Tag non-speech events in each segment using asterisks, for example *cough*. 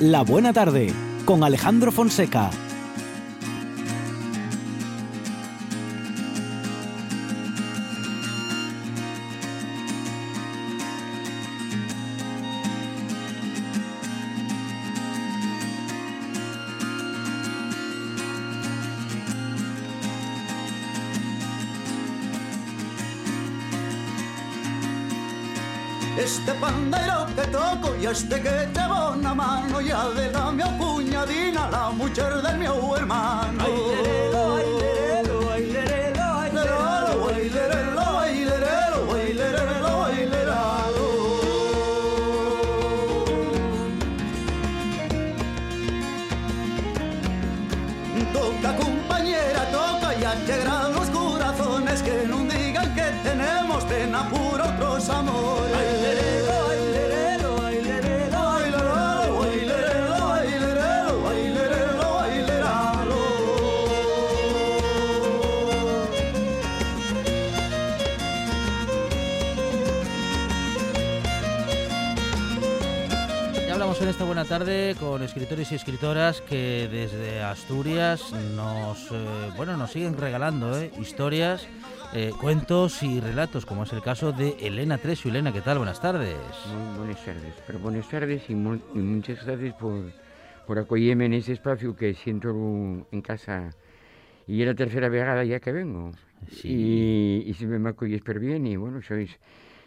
La Buena Tarde con Alejandro Fonseca. Este pandero que toco y este que una mano ya de la mi puñadina, la mujer de mi hermano. Toca tarde con escritores y escritoras que desde Asturias nos, eh, bueno, nos siguen regalando eh, historias, eh, cuentos y relatos, como es el caso de Elena Tresio. Elena, ¿qué tal? Buenas tardes. Muy buenas tardes, pero buenas tardes y, y muchas gracias por, por acogerme en ese espacio que siento en casa. Y es la tercera vegada ya que vengo. Sí. Y, y siempre me acogéis per bien y bueno, sois...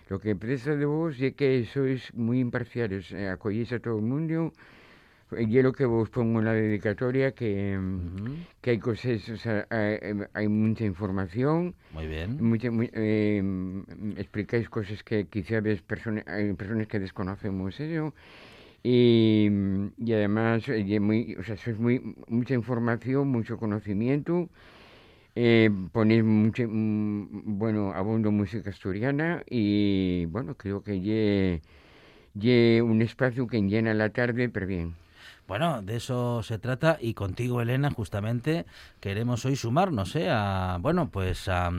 Lo que presta de vos es que sois muy imparciales, eh, acogéis a todo el mundo. Y es lo que vos pongo en la dedicatoria, que, Ujú, que hay cosas, o sea, hay, hay mucha información, Muy bien. Mucha- muy- eh, explicáis cosas que quizás ves persona- hay personas que desconocemos eso y, y además y muy, o sea, sois muy, mucha información, mucho conocimiento, eh, ponéis mucha, mm, bueno, abondo música asturiana y bueno, creo que lle, un espacio que llena la tarde, pero bien. Bueno, de eso se trata y contigo, Elena, justamente queremos hoy sumarnos ¿eh? a, bueno, pues a,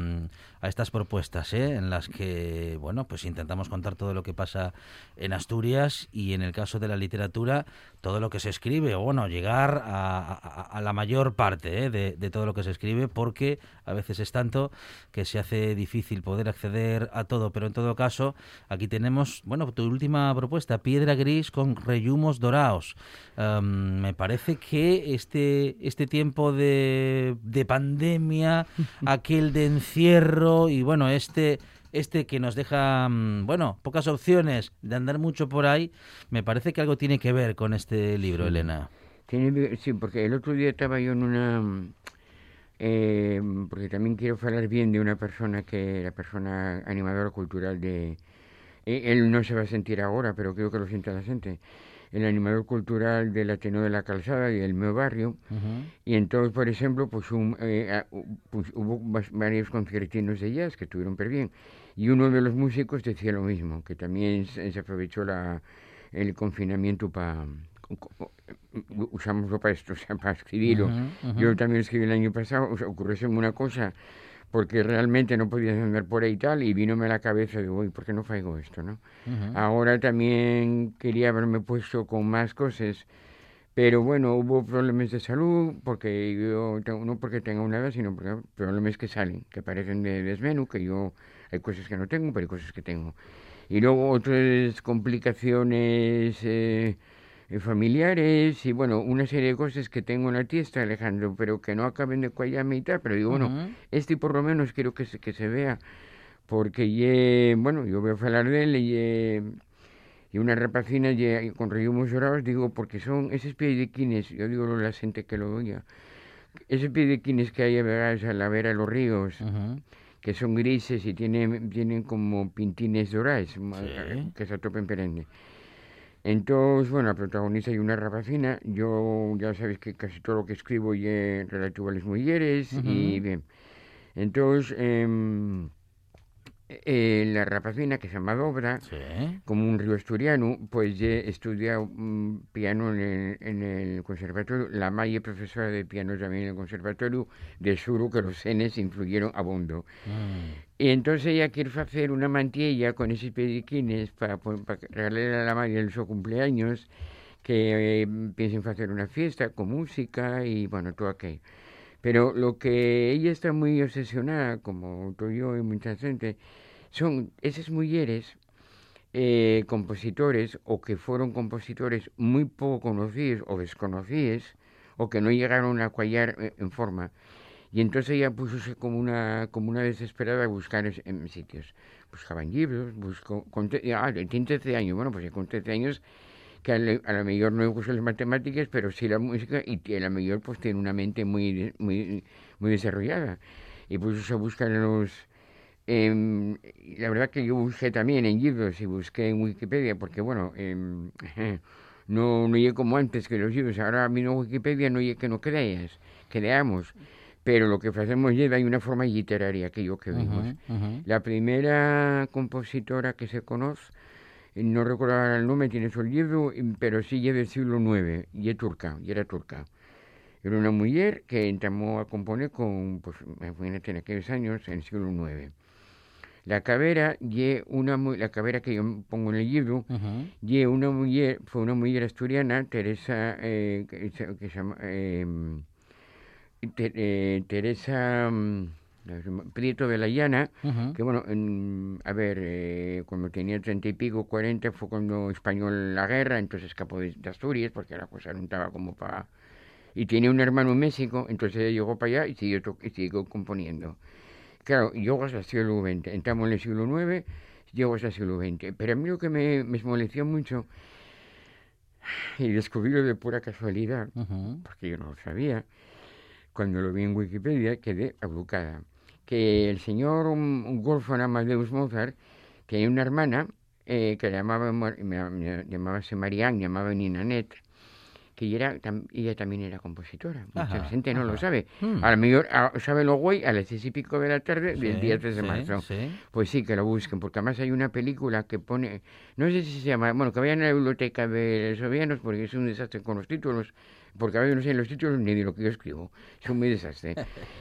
a estas propuestas ¿eh? en las que, bueno, pues intentamos contar todo lo que pasa en Asturias y en el caso de la literatura, todo lo que se escribe, o bueno, llegar a, a- a la mayor parte ¿eh? de, de todo lo que se escribe, porque a veces es tanto que se hace difícil poder acceder a todo, pero en todo caso, aquí tenemos, bueno, tu última propuesta, Piedra Gris con reyumos dorados. Me parece que este, este tiempo de, de pandemia, *laughs* aquel de encierro y bueno, este, este que nos deja, mm, bueno, pocas opciones de andar mucho por ahí, me parece que algo tiene que ver con este libro, Elena. Tiene, sí, porque el otro día estaba yo en una... eh, porque también quiero hablar bien de una persona que la persona animadora cultural de... eh, él no se va a sentir ahora, pero creo que lo siente la gente. El animador cultural del Ateneo de la Calzada y del meu barrio. Ujú. Y entonces, por ejemplo, pues, un, eh, pues, hubo varios concertinos de jazz que estuvieron per bien. Y uno de los músicos decía lo mismo, que también se, aprovechó la, el confinamiento para... Usámoslo para esto, *laughs* o sea, para escribirlo. Ujú, ujú. Yo también escribí el año pasado, o sea, ocurrióseme una cosa, porque realmente no podía andar por ahí y tal, y vínome a la cabeza, digo, uy, ¿por qué no faigo esto, no? Ujú. Ahora también quería haberme puesto con más cosas, pero bueno, hubo problemas de salud, porque yo, no porque tenga una edad, sino porque problemas que salen, que parecen de desmenu, que yo, hay cosas que no tengo, pero hay cosas que tengo. Y luego otras complicaciones eh, familiares y bueno, una serie de cosas que tengo en la tiesta, Alejandro, pero que no acaben de cuallarme y tal, pero digo, bueno, este por lo menos quiero que se, que se vea, porque ye, bueno, yo voy a hablar de él y, ye- y una rapacina ye, con rellumos dorados, digo, porque son esos piediquines, yo digo la gente que lo oiga, esos piediquines que hay a veces a la vera de los ríos, que son grises y tienen, tienen como pintines dorados, Sí. que se atopen perenne. Entonces, bueno, la protagonista y una rapacina. Yo ya sabéis que casi todo lo que escribo es relativo a las mujeres y bien. Entonces, em, eh, la rapacina, que se llama Dobra, Sí. como un río asturiano, pues he estudiado mm, piano en el, en el conservatorio. La Maya profesora de piano también en el conservatorio de Suro, que los senes influyeron a bondo. Mm. Y entonces ella quiere hacer una mantilla con esos pediquines para, regalarle a la Maya en su cumpleaños, que eh, piensen hacer una fiesta con música y bueno, todo aquello. Pero lo que ella está muy obsesionada, como tú yo y mucha gente, son esas mujeres eh, compositores o que fueron compositores muy poco conocidos o desconocidos o que no llegaron a cuallar eh, en forma. Y entonces ella puso como una, como una desesperada a buscar en sitios. Buscaba en libros, buscó... Con, ah, tiene 13 años, bueno, pues con 13 años que a, lo mejor no le gustan las matemáticas, pero sí la música y a lo mejor pues tiene una mente muy, muy, muy desarrollada. Y pues a buscar en los... la verdad que yo busqué también en libros y busqué en Wikipedia, porque bueno, em, *laughs* no, no llegué como antes que los libros. Ahora a mí no Wikipedia no llegué que no creas, que leamos. Pero lo que hacemos lleva hay una forma literaria que yo que vimos. La primera compositora que se conoce no recuerdo el nombre, tiene su libro, pero sí es del siglo IX, y es turca, y era turca. Era una mujer que entró a componer con, pues, imagínate, en aquellos años, en el siglo IX. La cabera, una, la cabera que yo pongo en el libro, una mujer, fue una mujer asturiana, Teresa, eh, que, se llama, em, eh, Teresa... Prieto de la Llana, que bueno, a ver, eh, cuando tenía treinta y pico, cuarenta, fue cuando español la guerra, entonces escapó de, Asturias, porque la cosa no estaba como para... Y tiene un hermano en México, entonces llegó para allá y siguió, y siguió componiendo. Claro, llegó hasta el siglo XX, entramos en el siglo IX, llegó hasta el siglo XX. Pero a mí lo que me, me mucho, y descubrí de pura casualidad, porque yo no lo sabía, cuando lo vi en Wikipedia quedé abrucada que el señor Wolfgang Amadeus Mozart tenía una hermana eh, que llamaba, llamaba Marianne, llamaba que ella, ella también era compositora. Mucha gente no lo sabe. Hmm. A lo mejor ah, sabe lo güey a las seis y pico de la tarde del día 3 de marzo. Pues sí, que lo busquen, porque además hay una película que pone, no sé si se llama, bueno, que vayan a la biblioteca de los sovianos, porque es un desastre con los títulos, porque a veces no sé los títulos ni de lo que yo escribo, es un muy desastre.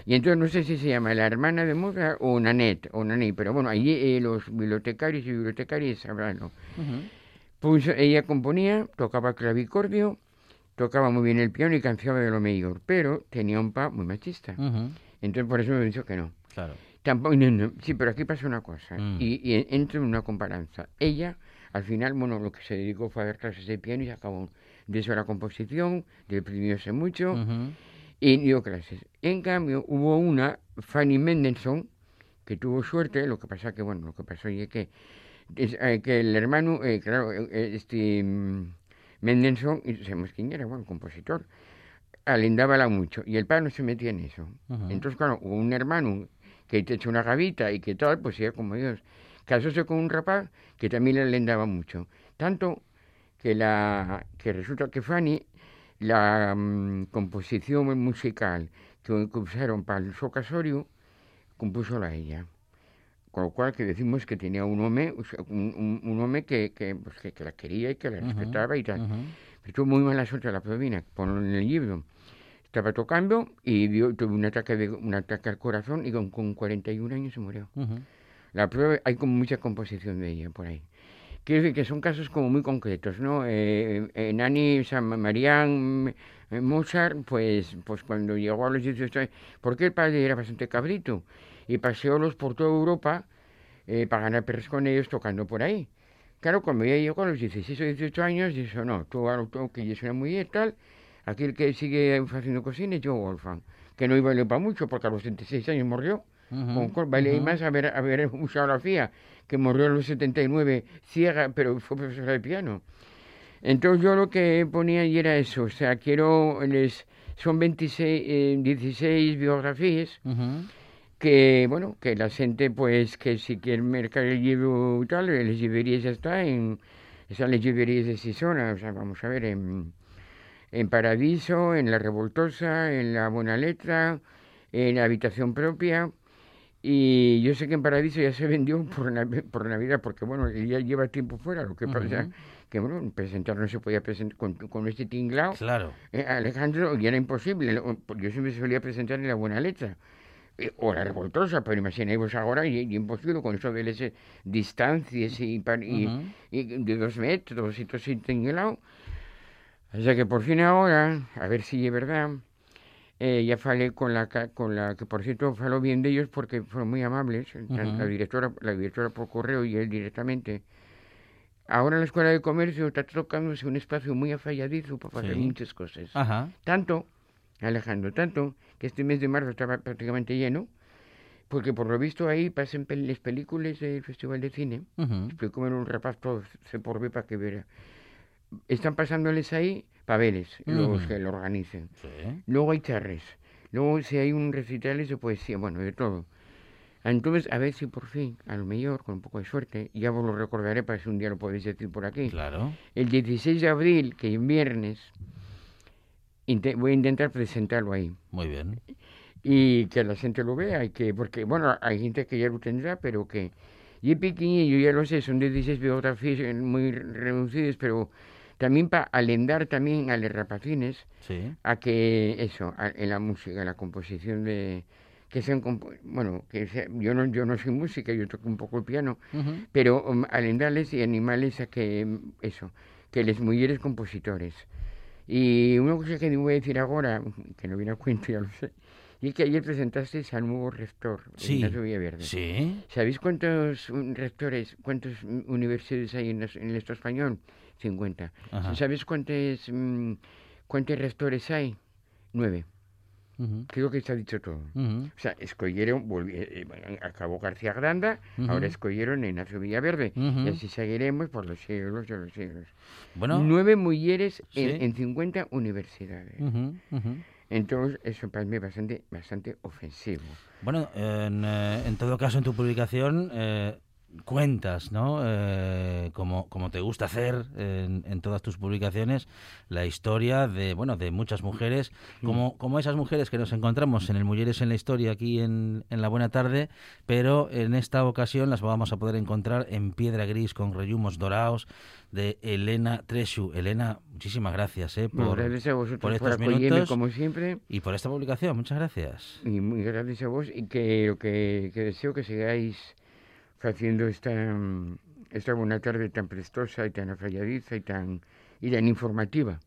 Y entonces no sé si se llama La hermana de Mozart o Nanette, o Nané, pero bueno, allí eh, los bibliotecarios y bibliotecarias sabrán. Pues ella componía, tocaba clavicordio, tocaba muy bien el piano y cantaba de lo mejor, pero tenía un pa muy machista. Entonces por eso me dicho que no. Claro. Tampoco, sí, pero aquí pasa una cosa, mm. y, y entra en una comparanza. Ella, al final, bueno, lo que se dedicó fue a dar clases de piano y acabó de eso la composición, deprimióse mucho y dio clases. En cambio, hubo una, Fanny Mendelssohn, que tuvo suerte, lo que pasa que, bueno, lo que pasó es que, eh, que el hermano, eh, claro, eh, este mm, Mendelssohn, sabemos quién era, bueno, compositor, alendábala mucho y el padre no se metía en eso. Entonces, claro, hubo un hermano que te echó una gavita y que tal, pues era como Dios. Casóse con un rapaz que también le alendaba mucho. Tanto que, la, que resulta que Fanny, la mm, composición musical que, usaron para el socasorio, compuso la ella. Con lo cual que decimos que tenía un hombre, un, un, hombre que, que, pues, que, la quería y que la respetaba y tal. Pero tuvo muy mala suerte la provina, ponlo en el libro. Estaba tocando y dio, tuvo un ataque, de, un ataque al corazón y con, con 41 años se murió. La prueba, hay como mucha composición de ella por ahí. Quiero decir que son casos como muy concretos, ¿no? Eh, eh Nani, San Marián, eh, Mozart, pues, pues cuando llegó a los 18 años, porque el padre era bastante cabrito y paseólos por toda Europa eh, para ganar perros con ellos tocando por ahí. Claro, cuando ya llegó a los 16 o 18 años, dijo, no, tú ahora que yo soy una mujer tal, aquí el que sigue haciendo cocina es Joe Wolfgang, que no iba a para mucho porque a los 36 años murió. Con, vale, más haber, haber usado *laughs* la FIA que murió en los 79, ciega, pero fue profesora de piano. Entonces yo lo que ponía y era eso, o sea, quiero, les, son 26, 16 eh, biografías, que, bueno, que la gente, pues, que si quieren mercar el libro y tal, les librerías ya está, en esas las librerías de Sisona, o sea, vamos a ver, en, en Paradiso, en La Revoltosa, en La Buena Letra, en La Habitación Propia, y yo sé que en Paradiso ya se vendió *laughs* por, por Navidad, porque bueno, ya lleva tiempo fuera, lo que pasa que bueno, presentar no se podía presentar con, este tinglao. Claro. Eh, Alejandro, y era imposible, yo siempre solía presentar en la buena letra. Eh, o la revoltosa, pero imaginéis ahora, y, imposible con eso de distancias y, y, de dos metros y todo así tinglao. O sea que por fin ahora, a ver si es verdad, eh, ya falé con la, con la que por cierto faló bien de ellos porque fueron muy amables, tanto la Ujú. directora, la directora por correo y él directamente. Ahora la Escuela de Comercio está tocándose un espacio muy afalladizo para hacer Sí. muchas cosas. Ajá. Tanto, Alejandro, tanto que este mes de marzo estaba prácticamente lleno, porque por lo visto ahí pasan pel- las películas del Festival de Cine. Ujú. Explico en un rapaz todo se por ver para que viera. Están pasándoles ahí papeles, los Ujú. que lo organicen. Sí. Luego hay charres. Luego si hay un recital de poesía, bueno, de todo. Entonces, a ver si por fin, a lo mejor, con un poco de suerte, ya vos lo recordaré para si un día lo podéis decir por aquí. Claro. El 16 de abril, que es viernes, voy a intentar presentarlo ahí. Muy bien. Y que la gente lo vea, y que, porque, bueno, hay gente que ya lo tendrá, pero que... Y es pequeñillo, ya lo sé, son 16 biografías muy reducidas, pero también para alendar también a los rapacines Sí. a que eso, a- en la música, la composición de... que sean, bueno, que sea- yo, no, yo no soy música, yo toco un poco el piano, Ujú. pero um, alendarles y animarles a que, mm, eso, que les mujeres compositores. Y una cosa que voy a decir ahora, *laughs* que no viene a cuento, ya lo sé, y es que ayer presentaste al nuevo rector, Sí. Ignacio Villaverde. Sí. ¿Sabéis cuántos mm, rectores, cuántas mm, universidades hay en el Estado español? 50. Ajá. ¿Sabéis cuántos, mm, cuántos rectores hay? Nueve. Creo que está dicho todo. O sea, escogieron, eh, eh, acabó García Granda, ahora Ujú. escogieron a Ignacio Villaverde. Y así seguiremos por los siglos de los siglos. Bueno. Nueve mujeres en, Sí. en 50 universidades. Entonces, eso para mí es bastante, bastante ofensivo. Bueno, en, eh, en todo caso, en tu publicación eh, cuentas, ¿no? Eh, como, como te gusta hacer en, en todas tus publicaciones, la historia de, bueno, de muchas mujeres, como, como esas mujeres que nos encontramos en el Mujeres en la Historia aquí en, en La Buena Tarde, pero en esta ocasión las vamos a poder encontrar en piedra gris con rellumos dorados de Elena Treshu. Elena, muchísimas gracias eh, por, gracias a vosotros por estos minutos como siempre. y por esta publicación. Muchas gracias. Y muy gracias a vos y que lo que, que deseo que sigáis haciendo esta, mm, esta buena tarde tan prestosa y tan afalladiza y tan, y tan informativa.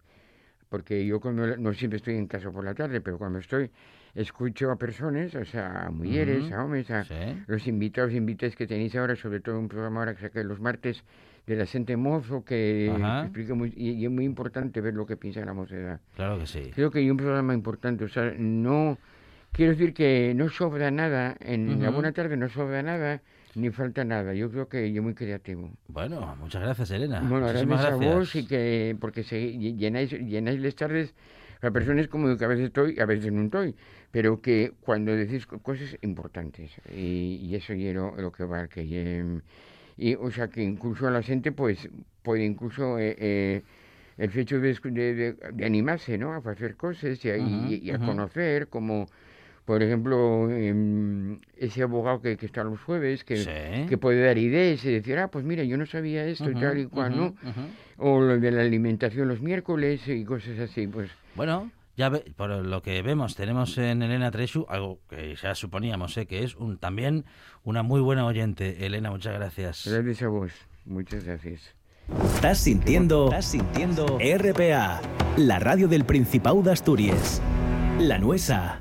Porque yo cuando, no siempre estoy en casa por la tarde, pero cuando estoy escucho a personas, o sea, a mujeres, Ujú. a hombres, a Sí. los invitados e invitadas que tenéis ahora, sobre todo un programa ahora que saqué los martes de la gente mozo, que Ajá. explica muy, y, y es muy importante ver lo que piensa la mocedad. Claro que sí. Creo que hay un programa importante, o sea, no... Quiero decir que no sobra nada, en la Ujú. buena tarde no sobra nada, ni falta nada. Yo creo que yo muy creativo. Bueno, muchas gracias, Elena. Bueno, Muchísimas gracias a gracias. vos y que, porque se, ll- llenáis, llenáis las tardes a personas como yo, que a veces estoy, a veces no estoy, pero que cuando decís co- cosas importantes, y, y eso es lo, lo que va, que em, y, o sea, que incluso a la gente, pues, puede incluso eh, eh, el hecho de, de, de- animarse, ¿no? A hacer cosas y a, y- Ujú, y a ujú. conocer, como, por ejemplo, em, ese abogado que, que está los jueves, que, Sí. que puede dar ideas y decir, ah, pues mira, yo no sabía esto y Ujú, tal y cual, ¿no? ujú, ujú. O lo de la alimentación los miércoles y cosas así, pues Bueno, ya ve- por lo que vemos, tenemos en Elena Treshu algo que ya suponíamos, ¿eh? que es un, también una muy buena oyente. Elena, muchas gracias. gracias a vos. Muchas gracias. Estás sintiendo, estás sintiendo RPA, la radio del Principado de Asturias. La Nuesa.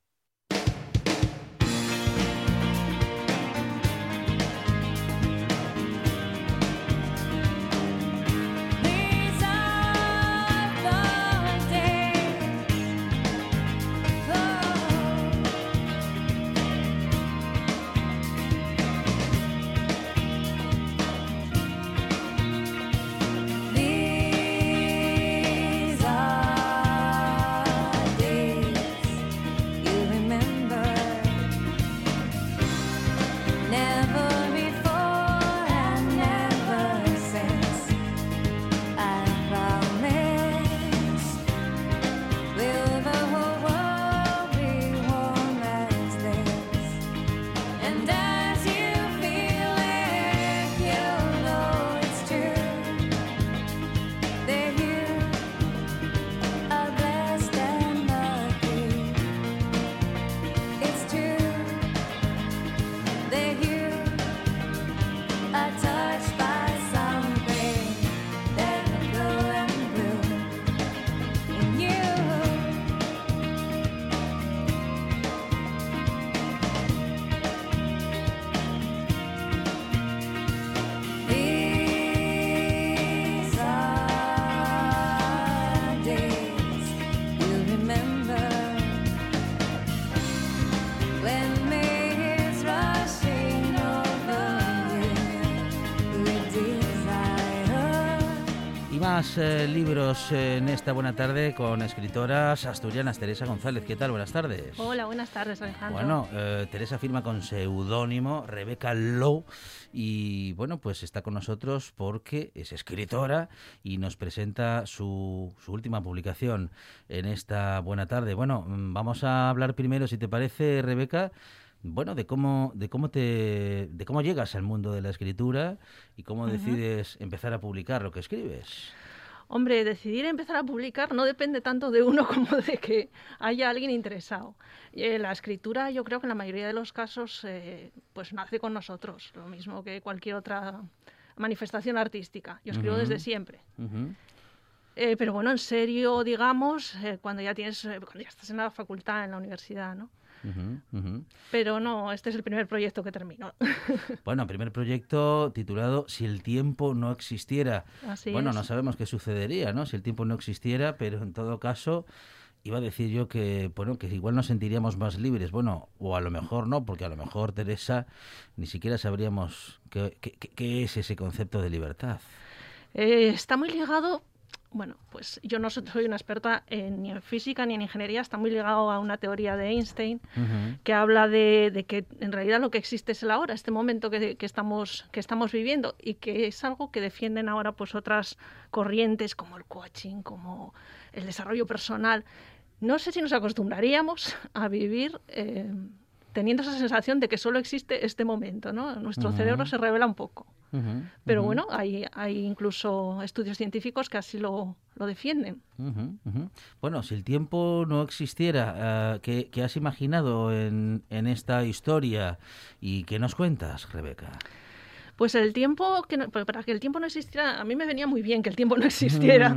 Más eh, libros en esta buena tarde con escritoras asturianas. Teresa González, ¿qué tal? Buenas tardes. Hola, buenas tardes, Alejandro. Bueno, eh, Teresa firma con seudónimo Rebeca Lowe y bueno, pues está con nosotros porque es escritora y nos presenta su, su última publicación en esta buena tarde. Bueno, mm, vamos a hablar primero, si te parece, Rebeca, bueno, de cómo, de cómo te, de cómo llegas al mundo de la escritura y cómo decides empezar a publicar lo que escribes. Hombre, decidir empezar a publicar no depende tanto de uno *laughs* como de que haya alguien interesado. Eh, la escritura, yo creo que en la mayoría de los casos, eh, pues nace con nosotros, lo mismo que cualquier otra manifestación artística. Yo escribo desde siempre. Eh, pero bueno, en serio, digamos, eh, cuando ya tienes, cuando ya estás en la facultad, en la universidad, ¿no? Pero no, este es el primer proyecto que termino. *laughs* Bueno, primer proyecto titulado Si el tiempo no existiera. Así bueno, es. no sabemos qué sucedería, ¿no? Si el tiempo no existiera, pero en todo caso iba a decir yo que bueno, que igual nos sentiríamos más libres. Bueno, o a lo mejor no, porque a lo mejor Teresa ni siquiera sabríamos qué, qué- qué- qué es ese concepto de libertad. Eh, está muy ligado, bueno, pues yo no so- soy una experta en- ni en física ni en ingeniería, está muy ligado a una teoría de Einstein que habla de, de que en realidad lo que existe es el ahora, este momento que, que estamos, que estamos viviendo y que es algo que defienden ahora pues otras corrientes como el coaching, como el desarrollo personal. No sé si nos acostumbraríamos a vivir eh, teniendo esa sensación de que solo existe este momento, ¿no? Nuestro Ujú. cerebro se revela un poco. ujú, Pero ujú, bueno, hay, hay incluso estudios científicos que así lo, lo defienden. Bueno, si el tiempo no existiera, eh, ¿qué, qué has imaginado en, en esta historia y qué nos cuentas, Rebeca? Pues el tiempo, que no- pues para que el tiempo no existiera, a mí me venía muy bien que el tiempo no existiera,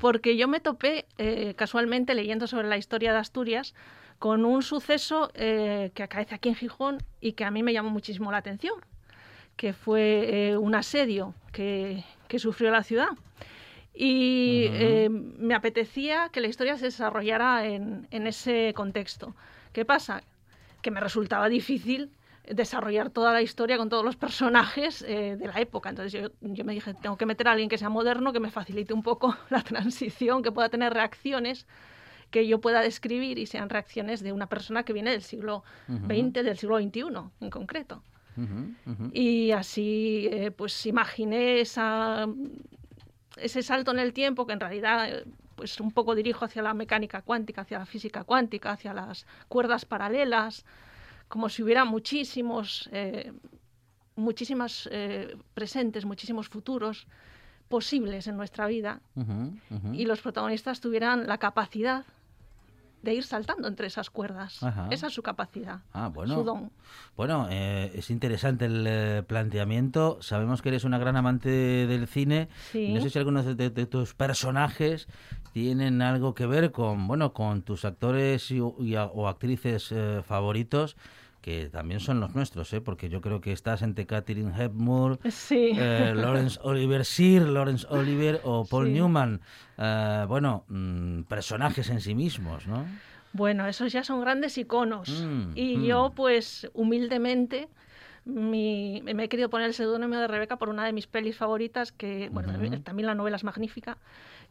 porque yo me topé eh, casualmente leyendo sobre la historia de Asturias con un suceso eh, que acaece aquí en Gijón y que a mí me llamó muchísimo la atención, que fue eh, un asedio que, que sufrió la ciudad. Y eh, me apetecía que la historia se desarrollara en, en ese contexto. ¿Qué pasa? Que me resultaba difícil desarrollar toda la historia con todos los personajes eh, de la época. Entonces yo, yo me dije, tengo que meter a alguien que sea moderno, que me facilite un poco *laughs* la transición, que pueda tener reacciones que yo pueda describir y sean reacciones de una persona que viene del siglo XX, del siglo XXI en concreto. Y así, eh, pues imaginé esa, ese salto en el tiempo que en realidad, eh, pues un poco dirijo hacia la mecánica cuántica, hacia la física cuántica, hacia las cuerdas paralelas, como si hubiera muchísimos, eh, muchísimas eh, presentes, muchísimos futuros posibles en nuestra vida y los protagonistas tuvieran la capacidad de ir saltando entre esas cuerdas. Ajá. Esa es su capacidad, Ah, bueno. su don. Bueno, eh, es interesante el eh, planteamiento. Sabemos que eres una gran amante del cine. Sí. No sé si algunos de, de- de tus personajes tienen algo que ver con, bueno, con tus actores y- y o actrices eh, favoritos, que también son los nuestros, ¿eh? porque yo creo que estás entre Catherine Hepburn, *laughs* Sí. eh, Lawrence Oliver, Sir Lawrence Oliver o Paul Sí. Newman. Eh, bueno, mm, personajes en sí mismos, ¿no? Bueno, esos ya son grandes iconos. Mm, y mm. yo, pues, humildemente, mi- me he querido poner el seudónimo de Rebeca por una de mis pelis favoritas, que, bueno, Ujú. también- también la novela es magnífica,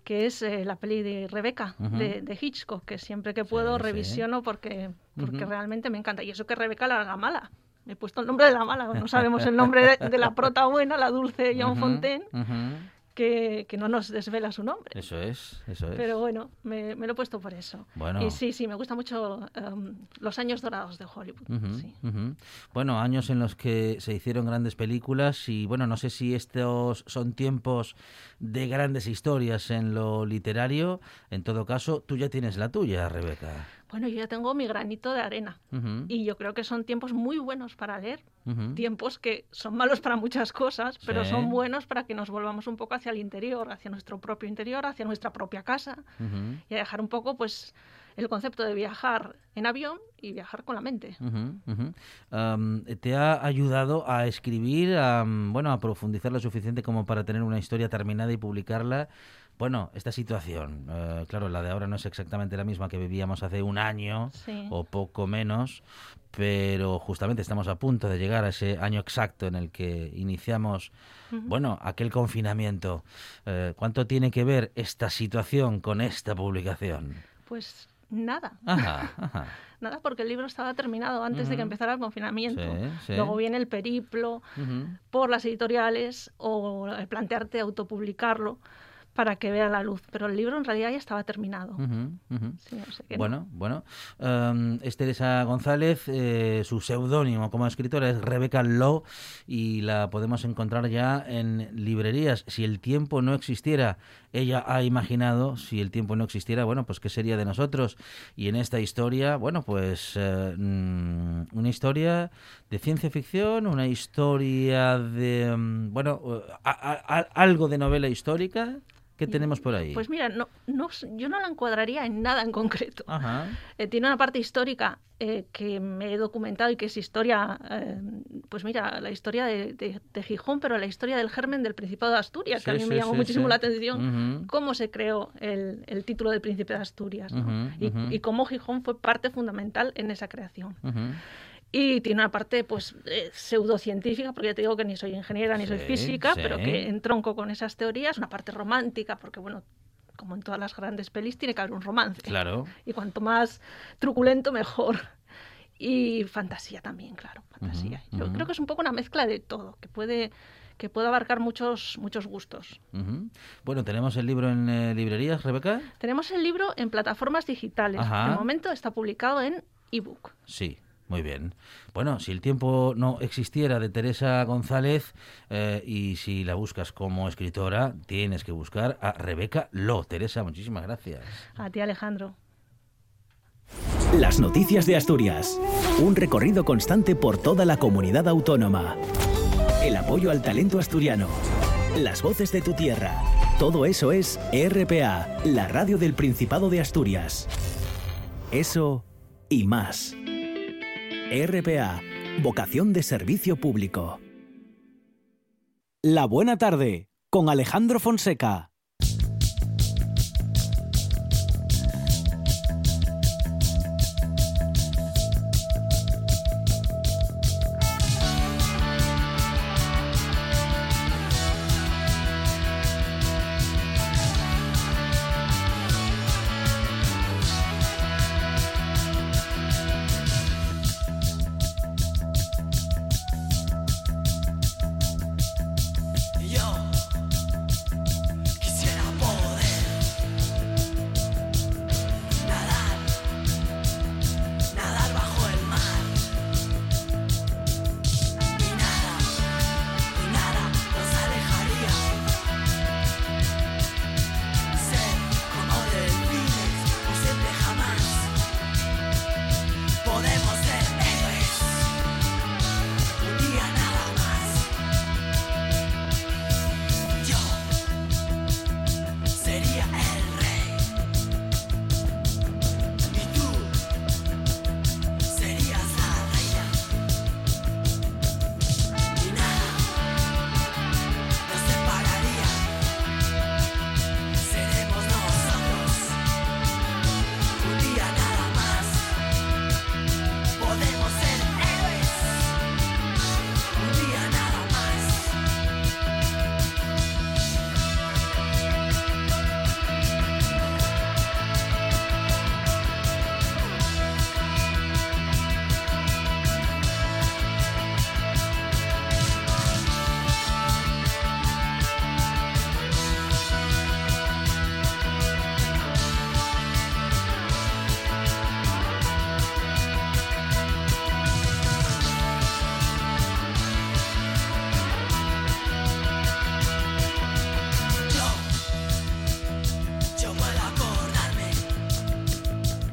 que es eh, la peli de Rebeca, de, de Hitchcock, que siempre que puedo Sí, sí. revisiono porque, porque realmente me encanta. Y eso que Rebeca la, la mala. He puesto el nombre de la mala, no sabemos el nombre de, de la *laughs* prota buena, la dulce John Fontaine. Que, que no nos desvela su nombre. Eso es, eso es. Pero bueno, me, me lo he puesto por eso. Bueno. Y sí, sí, me gustan mucho em, los años dorados de Hollywood. Sí. Bueno, años en los que se hicieron grandes películas y bueno, no sé si estos son tiempos de grandes historias en lo literario. En todo caso, tú ya tienes la tuya, Rebeca. Bueno, yo ya tengo mi granito de arena. Y yo creo que son tiempos muy buenos para leer. Tiempos que son malos para muchas cosas, pero Sí. son buenos para que nos volvamos un poco hacia el interior, hacia nuestro propio interior, hacia nuestra propia casa. Y a dejar un poco, pues, el concepto de viajar en avión y viajar con la mente. ¿Te ha ayudado a escribir, a, bueno, a profundizar lo suficiente como para tener una historia terminada y publicarla? Bueno, esta situación, eh, claro, la de ahora no es exactamente la misma que vivíamos hace un año Sí. o poco menos, pero justamente estamos a punto de llegar a ese año exacto en el que iniciamos, bueno, aquel confinamiento. Eh, ¿Cuánto tiene que ver esta situación con esta publicación? Pues nada. Ajá, ajá. *laughs* Nada, porque el libro estaba terminado antes de que empezara el confinamiento. Sí, sí. Luego viene el periplo por las editoriales o plantearte autopublicarlo para que vea la luz. Pero el libro en realidad ya estaba terminado. Ujú, ujú. Sí, o sea que no. Bueno, bueno. Em, es Teresa González, eh, su seudónimo como escritora es Rebeca Lowe y la podemos encontrar ya en librerías. Si el tiempo no existiera, ella ha imaginado, si el tiempo no existiera, bueno, pues qué sería de nosotros. Y en esta historia, bueno, pues eh, mm, una historia de ciencia ficción, una historia de, mm, bueno, eh, a- a- a- algo de novela histórica. ¿Qué tenemos por ahí? Pues mira, no, no, yo no la encuadraría en nada en concreto. Ajá. Eh, tiene una parte histórica eh, que me he documentado y que es historia, eh, pues mira, la historia de, de- de Gijón, pero la historia del germen del Principado de Asturias, que a mí sí, me llamó sí, muchísimo la atención, cómo se creó el, el título de Príncipe de Asturias y, y cómo Gijón fue parte fundamental en esa creación. Y tiene una parte pues eh, pseudocientífica, porque ya te digo que ni soy ingeniera ni soy física, sí. pero que entronco con esas teorías, una parte romántica, porque bueno, como en todas las grandes pelis, tiene que haber un romance. Claro. Y cuanto más truculento, mejor. Y fantasía también, claro, fantasía. Yo creo que es un poco una mezcla de todo, que puede, que puede abarcar muchos, muchos gustos. Bueno, tenemos el libro en eh, librerías, Rebeca. Tenemos el libro en plataformas digitales. Ajá. De momento está publicado en ebook. Sí, muy bien. Bueno, si el tiempo no existiera de Teresa González eh, y si la buscas como escritora, tienes que buscar a Rebeca Lo. Teresa, muchísimas gracias. A ti, Alejandro. Las noticias de Asturias. Un recorrido constante por toda la comunidad autónoma. El apoyo al talento asturiano. Las voces de tu tierra. Todo eso es RPA, la radio del Principado de Asturias. Eso y más. RPA, vocación de servicio público. La buena tarde, con Alejandro Fonseca.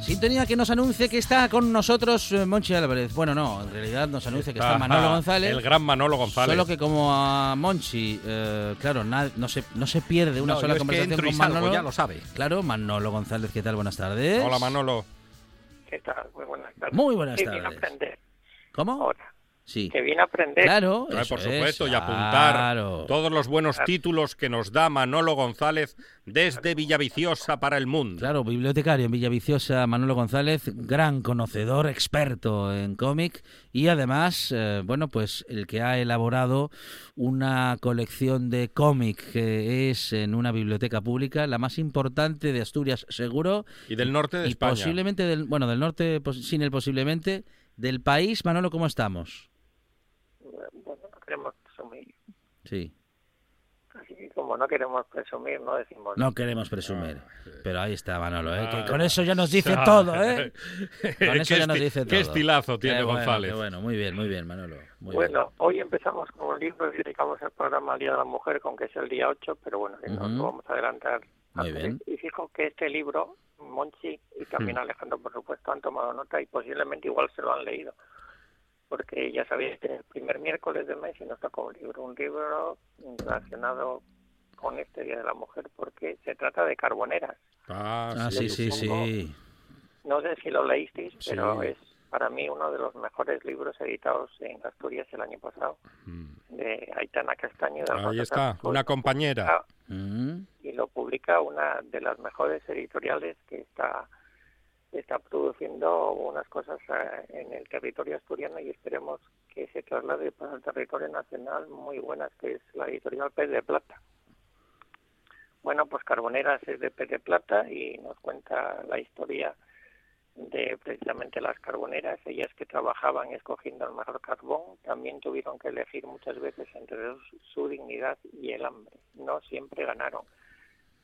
Sintonía que nos anuncie que está con nosotros eh, Monchi Álvarez. Bueno, no, en realidad nos anuncia que está Manolo González. El gran Manolo González. Solo que como a Monchi, eh, claro, na- no, se, no se pierde una No, sola yo es que conversación con salgo, Manolo. ya lo sabe. Claro, Manolo González, ¿qué tal? Buenas tardes. Hola Manolo. ¿Qué tal? Muy buenas tardes. Muy buenas tardes. ¿Cómo? Ahora, Sí. que viene a aprender. Claro, por supuesto, es, y apuntar claro. todos los buenos títulos que nos da Manolo González desde Villaviciosa para el mundo. Claro, bibliotecario en Villaviciosa, Manolo González, gran conocedor, experto en cómic y además, eh, bueno, pues el que ha elaborado una colección de cómic que es en una biblioteca pública, la más importante de Asturias, seguro. Y del norte de y España. posiblemente del, bueno, del norte, sin el posiblemente, del país, Manolo, ¿cómo estamos? Bueno, no queremos presumir. Sí, Así que como no queremos presumir, no decimos. no queremos presumir, pero ahí está Manolo, ¿eh? que Ah. con eso ya nos dice *laughs* Ah. todo, ¿eh? *laughs* Con eso Qué ya nos dice todo. qué estilazo tiene bueno, González. bueno, muy bien, muy bien, Manolo. muy bien. Bueno, hoy empezamos con un libro y dedicamos el programa al Día de la Mujer, con que es el día 8, pero bueno, si no, vamos a adelantar. Muy antes. bien. Y fijo que este libro, Monchi y también Hmm. Alejandro, por supuesto, han tomado nota y posiblemente igual se lo han leído. Porque ya sabéis que el primer miércoles del mes y nos toca un libro, un libro relacionado con este Día de la Mujer, porque se trata de carboneras. Ah, Ah, sí, sí, supongo. sí. No sé si lo leísteis, Sí. pero es para mí uno de los mejores libros editados en Asturias el año pasado, Mm. de Aitana Castaño. de Ahí Alfonso está, una compañera. publica- Mm, Y lo publica una de las mejores editoriales que está está produciendo unas cosas eh, en el territorio asturiano y esperemos que se traslade para el territorio nacional muy buenas, que es la editorial Pez de Plata. Bueno, pues Carboneras es de Pez de Plata y nos cuenta la historia de precisamente las carboneras, ellas que trabajaban escogiendo el mejor carbón, también tuvieron que elegir muchas veces entre su, dignidad y el hambre. No siempre ganaron.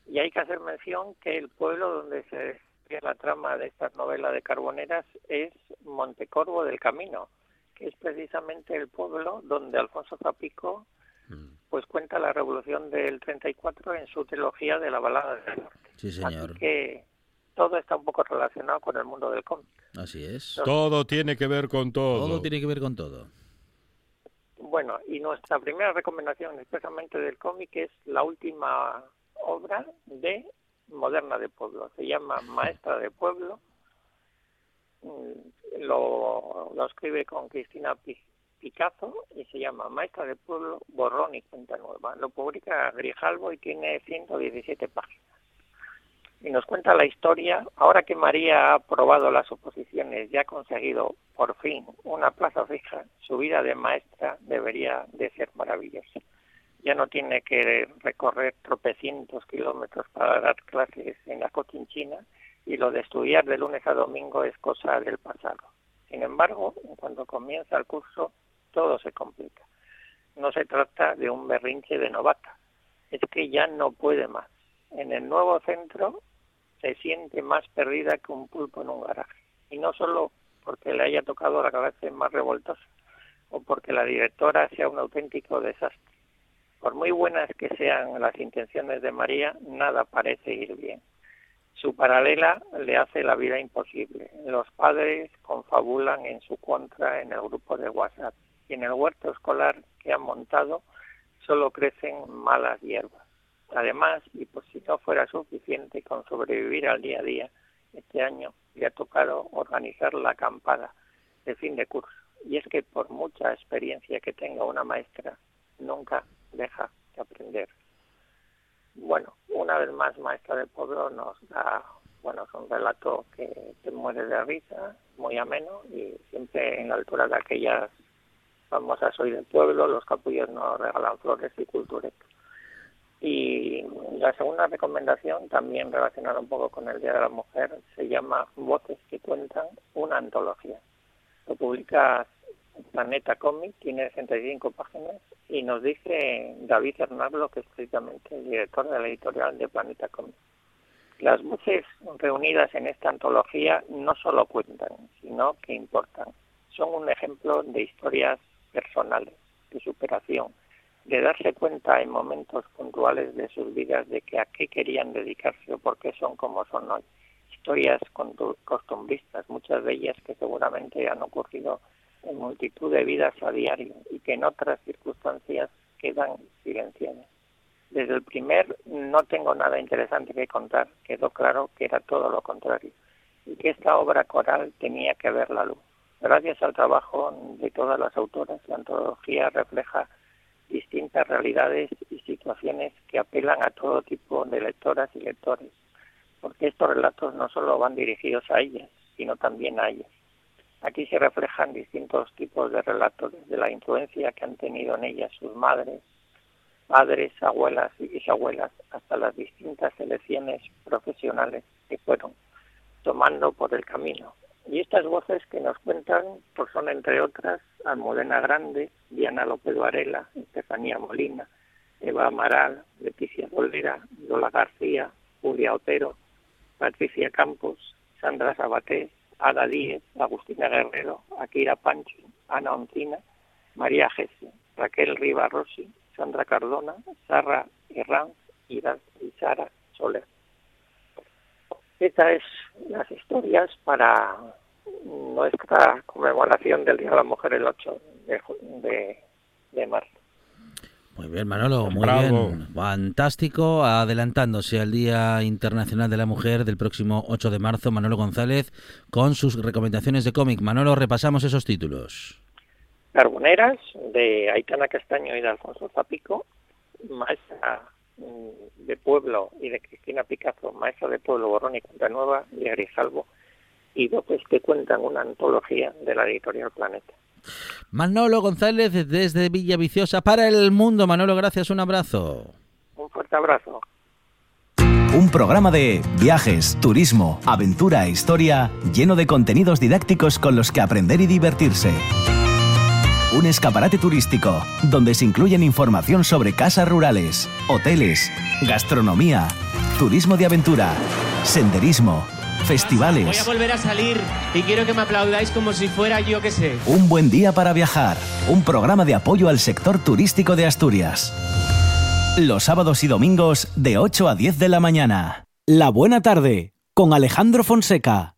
Y hay que hacer mención que el pueblo donde se la trama de esta novela de carboneras es Montecorvo del Camino, que es precisamente el pueblo donde Alfonso Zapico Mm. pues cuenta la revolución del 34 en su trilogía de la balada del norte. Sí, señor. Así que todo está un poco relacionado con el mundo del cómic. Así es. Todo tiene que ver con todo. Todo tiene que ver con todo. Bueno, y nuestra primera recomendación expresamente del cómic es la última obra de Moderna de Pueblo. Se llama Maestra de Pueblo. Mm, Lo, lo escribe con Cristina Pi- Picazo y se llama Maestra de Pueblo, Borrón y Cuenta Nueva. Lo publica Grijalvo y tiene 117 páginas. Y nos cuenta la historia, ahora que María ha aprobado las oposiciones y ha conseguido por fin una plaza fija, su vida de maestra debería de ser maravillosa. Ya no tiene que recorrer tropecientos kilómetros para dar clases en la Cochinchina y lo de estudiar de lunes a domingo es cosa del pasado. Sin embargo, en cuanto comienza el curso, todo se complica. No se trata de un berrinche de novata, es que ya no puede más. En el nuevo centro se siente más perdida que un pulpo en un garaje. Y no solo porque le haya tocado la cabeza más revoltosa o porque la directora sea un auténtico desastre. Por muy buenas que sean las intenciones de María, nada parece ir bien. Su paralela le hace la vida imposible. Los padres confabulan en su contra en el grupo de WhatsApp y en el huerto escolar que han montado solo crecen malas hierbas. Además, y por si no fuera suficiente con sobrevivir al día a día, este año le ha tocado organizar la acampada de fin de curso. Y es que por mucha experiencia que tenga una maestra, nunca deja de aprender. Bueno, una vez más, Maestra del Pueblo nos da, bueno, es un relato que te muere de risa, muy ameno y siempre en la altura de aquellas famosas Soy del Pueblo, los capullos nos regalan flores y culturetas. Y la segunda recomendación, también relacionada un poco con el Día de la Mujer, se llama Voces que cuentan, una antología. Lo publica Planeta Comic, tiene 65 páginas y nos dice David Hernando, que es precisamente el director de la editorial de Planeta Comic. Las voces reunidas en esta antología no solo cuentan, sino que importan. Son un ejemplo de historias personales, de superación, de darse cuenta en momentos puntuales de sus vidas de que a qué querían dedicarse o por qué son como son hoy. Historias costumbristas, muchas de ellas que seguramente han ocurrido en multitud de vidas a diario y que en otras circunstancias quedan silenciadas. Desde el primer no tengo nada interesante que contar, quedó claro que era todo lo contrario y que esta obra coral tenía que ver la luz. Gracias al trabajo de todas las autoras, la antología refleja distintas realidades y situaciones que apelan a todo tipo de lectoras y lectores, porque estos relatos no solo van dirigidos a ellas, sino también a ellas. Aquí se reflejan distintos tipos de relatos, desde la influencia que han tenido en ellas sus madres, padres, abuelas y bisabuelas, hasta las distintas selecciones profesionales que fueron tomando por el camino. Y estas voces que nos cuentan pues son, entre otras, Almudena Grande, Diana López Varela, Estefanía Molina, Eva Amaral, Leticia Dolera, Lola García, Julia Otero, Patricia Campos, Sandra Sabaté, Ada Díez, Agustina Guerrero, Akira Pancho, Ana Oncina, María Gese, Raquel Riva Rossi, Sandra Cardona, Sara Herranz y Ra- y Sara Soler. Estas es las historias para nuestra conmemoración del Día de la Mujer el 8 de, de, de marzo. Muy bien, Manolo, muy Bravo. bien. Fantástico. Adelantándose al Día Internacional de la Mujer del próximo 8 de marzo, Manolo González con sus recomendaciones de cómic. Manolo, repasamos esos títulos. Carboneras de Aitana Castaño y de Alfonso Zapico, maestra mm, de pueblo y de Cristina Picazo, maestra de pueblo Borrón y Cuenta Nueva de Arisalvo, y López que cuentan una antología de la editorial Planeta. Manolo González desde Villaviciosa para el mundo. Manolo, gracias, un abrazo. Un fuerte abrazo. Un programa de viajes, turismo, aventura e historia lleno de contenidos didácticos con los que aprender y divertirse. Un escaparate turístico donde se incluyen información sobre casas rurales, hoteles, gastronomía, turismo de aventura, senderismo, Voy a festivales. volver a salir y quiero que me aplaudáis como si fuera yo que sé. Un buen día para viajar. Un programa de apoyo al sector turístico de Asturias. Los sábados y domingos de 8 a 10 de la mañana. La buena tarde con Alejandro Fonseca.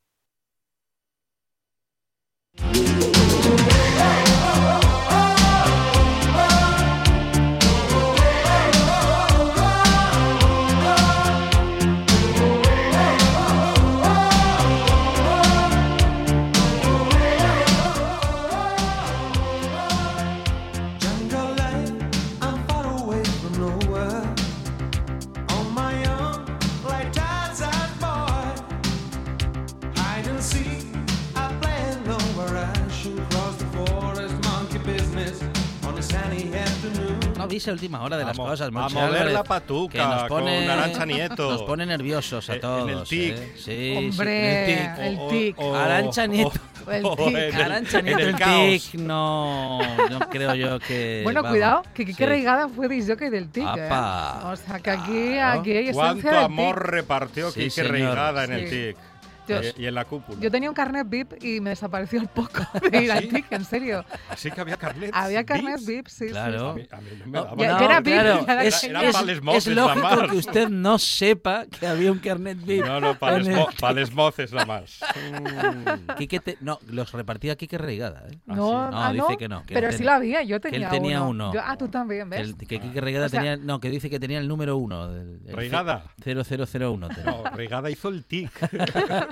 Avisa a última hora de las Vamos- cosas, a Monchi mover Álvarez, la patuca que nos pone, con Nieto. Nos pone nerviosos a En- en todos. el tic. ¿eh? Sí, Hombre, sí, en el tic. el O- tic. o- Arancha Nieto. El o tic. en el- *laughs* Arancha en Nieto, el el tic, no, no creo yo que... Bueno, vamos, cuidado, que qué sí. regada fue disjockey del tic, ¿eh? Apa. O sea, que aquí, Claro. aquí hay esencia ¿Cuánto del amor tic. repartió Sí, Quique señor. Reigada en el. TIC? Yo- Y- y en la cúpula. Yo tenía un carnet VIP y me desapareció al poco *laughs* de ir al ¿Sí? tic, en serio. Así que había carnet. Había carnet VIP, sí, Claro. A mí, a mí no me No, daban. Ya- no, que era VIP, claro, es, tenía. es- es lógico más. que usted no sepa que había un carnet VIP. No, no, para en les, el mo- pa' les moces nada más. Quique te- no, los repartía Quique Reigada. ¿eh? No, No, ah, dice no, que no, que pero sí lo había, yo que él tenía, tenía uno. Yo- ah, tú también, ¿ves? el- que Quique Reigada O sea- tenía, no, que dice que tenía el número uno. Del, el Reigada. 0001. tenía. No, Reigada hizo el TIC. *laughs*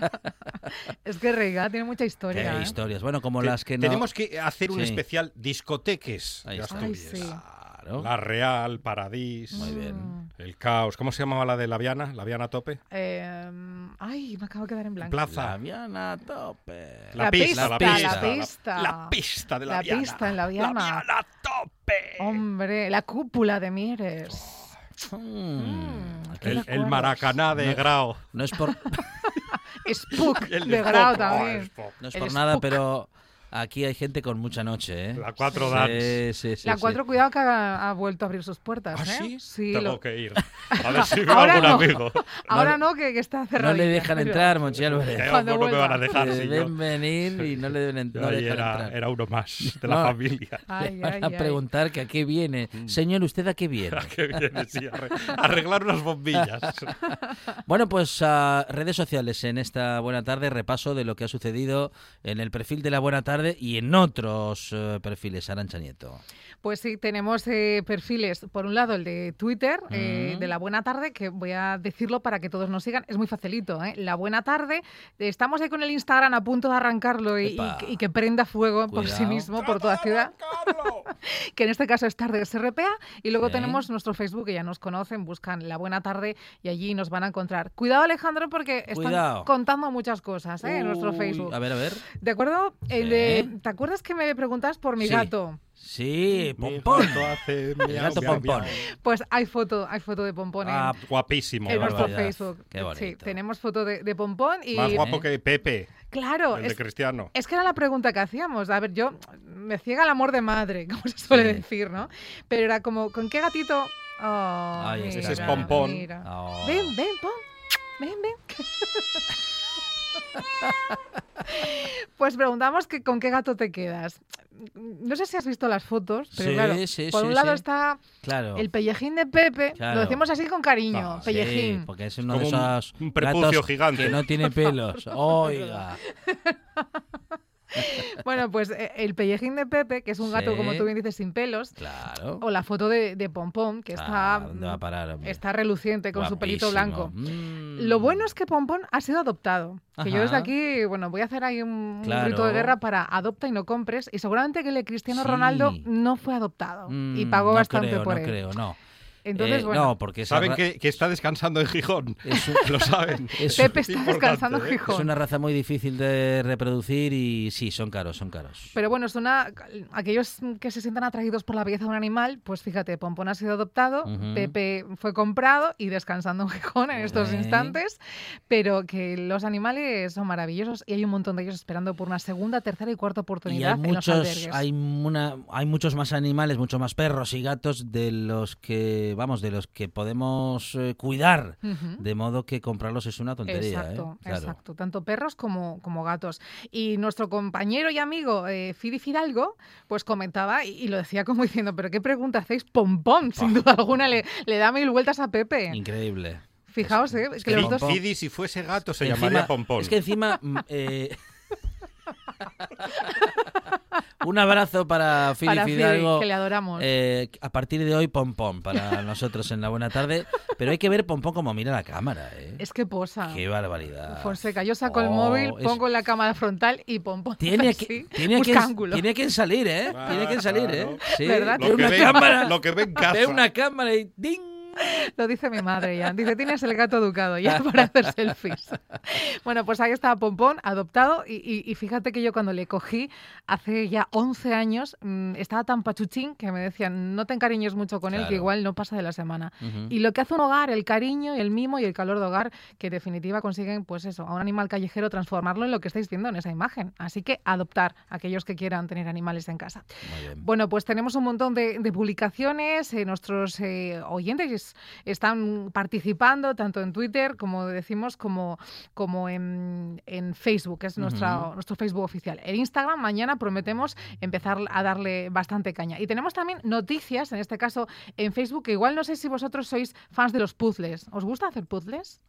Es que Reiga tiene mucha historia. Qué ¿eh? historias. Bueno, como Te- las que no. Tenemos que hacer un Sí. especial discoteques Ahí de está. Ay, Asturias. sí. Claro. La Real, Paradís, Muy bien. Mm. el Caos. ¿Cómo se llamaba la de la Viana? ¿La Viana tope? Eh, ay, me acabo de quedar en blanco. Plaza. La Viana tope. La, La pista, pista, la la pista. pista. La, pista de la, La Viana. pista en la Viana. La Viana tope. Hombre, la cúpula de Mieres. Mm, Mm, aquí El. Maracaná de No. Grau. no es por, *laughs* Spook El de. Grau Oh, también. Spock. no es El por nada, Spook. pero aquí hay gente con mucha noche. ¿eh? La 4 Sí, Dance. sí, sí, La sí. 4, cuidado que ha, ha vuelto a abrir sus puertas. ¿Ah, ¿eh? sí? lo- Tengo que ir. *laughs* A ver si veo Ahora algún no. amigo. *laughs* Ahora No no, que, que está No cerrado. le dejan entrar, Monchi Álvarez. No me van a dejar yo, Deben venir y no le deben no dejan era, entrar. era uno más de la No. familia. *laughs* Ay, Le van ay, a ay. preguntar que a qué viene. Señor, ¿usted a qué viene? ¿A qué viene? Sí, arre- arreglar unas bombillas. Bueno, pues a redes sociales en esta buena tarde, repaso de lo que ha sucedido en el perfil de la buena tarde. Tarde y en otros eh, perfiles, Arancha Nieto. Pues sí, tenemos eh, perfiles. Por un lado, el de Twitter, eh, Mm. de La Buena Tarde, que voy a decirlo para que todos nos sigan. Es muy facilito, ¿eh? La Buena Tarde. Estamos ahí con el Instagram a punto de arrancarlo y, que- y que prenda fuego por sí mismo, por toda ciudad. *laughs* que en este caso es Tarde SRPA. Y luego Sí. tenemos nuestro Facebook, que ya nos conocen, buscan La Buena Tarde y allí nos van a encontrar. Cuidado, Alejandro, porque están Cuidado. contando muchas cosas ¿eh? en nuestro Facebook. A ver, a ver. ¿De acuerdo? El de- ¿Te acuerdas que me preguntas por mi Sí. gato? Sí, Pompón. gato hace *laughs* El miau, gato miau, Pompón. miau. Pues hay foto, hay foto de Pompón en, Ah, guapísimo. en nuestro verdad. Facebook. Qué Sí, tenemos foto de, de Pompón y Más guapo ¿Eh? que Pepe, claro, el de Cristiano. es que era la pregunta que hacíamos. A ver, yo me ciega el amor de madre, *laughs* como se suele Sí. decir, ¿no? Pero era como, ¿con qué gatito? Oh, está. mira, Ese es Pompón. Oh. Ven, ven, Pom. Ven, ven. *laughs* pues preguntamos que con qué gato te quedas. No sé si has visto las fotos, pero Sí, claro, sí, por sí, un lado sí. está Claro. el pellejín de Pepe, Claro. lo decimos así con cariño, No, sí, pellejín. Sí, porque es uno Como de un- esos un prepucio gatos gigante. que no tiene pelos. *laughs* Oiga. *laughs* Bueno, pues eh, el pellejín de Pepe, que es un gato, como tú bien dices, sin pelos, Claro. o la foto de, de Pompón, que Ah, está, ¿Dónde va a parar, hombre? está reluciente con su pelito blanco. Mm. Lo bueno es que Pompón ha sido adoptado. Que yo desde aquí, bueno, voy a hacer ahí un, Claro. grito de guerra para adopta y no compres. Y seguramente que el de Cristiano Sí. Ronaldo no fue adoptado y Mm, pagó no bastante creo, por no él. creo, no. Entonces, Eh, bueno, No, porque Saben que, que está descansando en Gijón. es, un- *laughs* Lo saben. es- Pepe es está descansando en ¿eh? Gijón. es una raza muy difícil de reproducir y sí, son caros, son caros. Pero bueno, es una, aquellos que se sientan atraídos por la belleza de un animal, pues fíjate, Pompón ha sido adoptado. Pepe fue comprado y descansando en Gijón en estos instantes, pero que los animales son maravillosos y hay un montón de ellos esperando por una segunda, tercera y cuarta Y oportunidad hay en muchos, hay, una, hay muchos más animales, muchos más perros y gatos de los que, vamos, de los que podemos eh, cuidar. De modo que comprarlos es una tontería, Exacto, ¿eh? Claro. exacto. Tanto perros como, como gatos. Y nuestro compañero y amigo eh, Fidi Fidalgo, pues comentaba y, y lo decía como diciendo, pero qué pregunta hacéis, pompón, sin duda alguna, le, le da mil vueltas a Pepe. Increíble. Fijaos, eh, es que que los dos... Fidi, si fuese gato, se Encima- llamaría Pompón. Es que encima... mm, eh, *laughs* *laughs* Un abrazo para Fili Para Fidalgo. que le adoramos. Eh, a partir de hoy, Pompón para *laughs* nosotros en la buena tarde. Pero hay que ver Pompón como mira la cámara, ¿eh? Es que posa. Qué barbaridad. Fonseca, yo saco el Oh, móvil, es- pongo la cámara frontal y pompón. Tiene que, tiene, busca que, ángulo. tiene que salir, ¿eh? Ah, tiene que salir, ¿eh? claro. Sí, ¿Verdad? ve Lo que una ve- cámara, lo que ve en casa. ve una cámara y ¡ding! Lo dice mi madre ya. Dice, tienes el gato educado ya *laughs* para hacer selfies. Bueno, pues ahí está Pompón, adoptado. Y, y- y fíjate que yo cuando le cogí hace ya 11 años, mm, estaba tan pachuchín que me decían, no te encariñes mucho con él, que igual no pasa de la semana. Y lo que hace un hogar, el cariño, el mimo y el calor de hogar, que en definitiva consiguen, pues eso, a un animal callejero transformarlo en lo que estáis viendo en esa imagen. Así que adoptar a aquellos que quieran tener animales en casa. Bueno, pues tenemos un montón de, de publicaciones. eh, nuestros eh, oyentes están participando tanto en Twitter, como decimos, como, como en, en Facebook, que es nuestra, nuestro Facebook oficial. El Instagram mañana prometemos empezar a darle bastante caña. Y tenemos también noticias, en este caso en Facebook, que igual no sé si vosotros sois fans de los puzzles. ¿Os gusta hacer puzzles?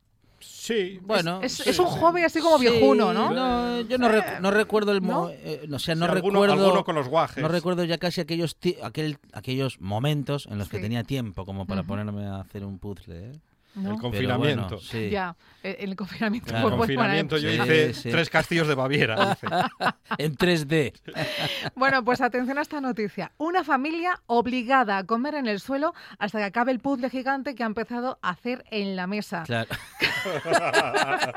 Sí, Bueno, Es, sí, es un sí. hobby así como Sí, viejuno, ¿no? no, yo no, recu- no recuerdo el... mo- ¿no? eh, no, o sea, no Sí, alguno- recuerdo... alguno con los guajes. No recuerdo ya casi aquellos, aquel, aquellos momentos en los que tenía tiempo como para ponerme a hacer un puzzle. ¿eh? ¿No? El confinamiento. bueno, sí. Ya, el confinamiento. Claro. El confinamiento yo Sí, hice sí. tres castillos de Baviera. *laughs* en 3D. *laughs* Bueno, pues atención a esta noticia. Una familia obligada a comer en el suelo hasta que acabe el puzzle gigante que ha empezado a hacer en la mesa. Claro. *laughs*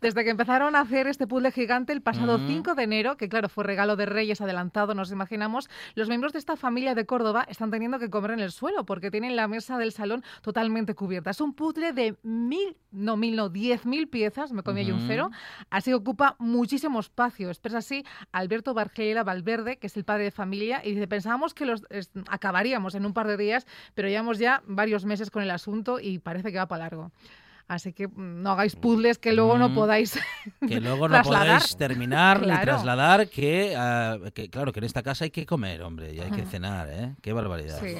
Desde que empezaron a hacer este puzzle gigante el pasado Ujú. 5 de enero, que claro, fue regalo de Reyes adelantado, nos imaginamos, los miembros de esta familia de Córdoba están teniendo que comer en el suelo porque tienen la mesa del salón totalmente cubierta. Es un puzzle de mil, no mil, no, diez mil piezas, me comí ahí un Ujú. cero, así que ocupa muchísimo espacio. Expresa así Alberto Bargela Valverde, que es el padre de familia, y dice, pensábamos que los es- acabaríamos en un par de días, pero llevamos ya varios meses con el asunto y parece que va para largo. Así que mm, no hagáis puzzles que luego no Mm. podáis *laughs* Que luego no trasladar. podáis terminar ni Claro. trasladar, que, ah, que claro, que en esta casa hay que comer, hombre, y hay que cenar, ¿eh? Qué barbaridad. Sí.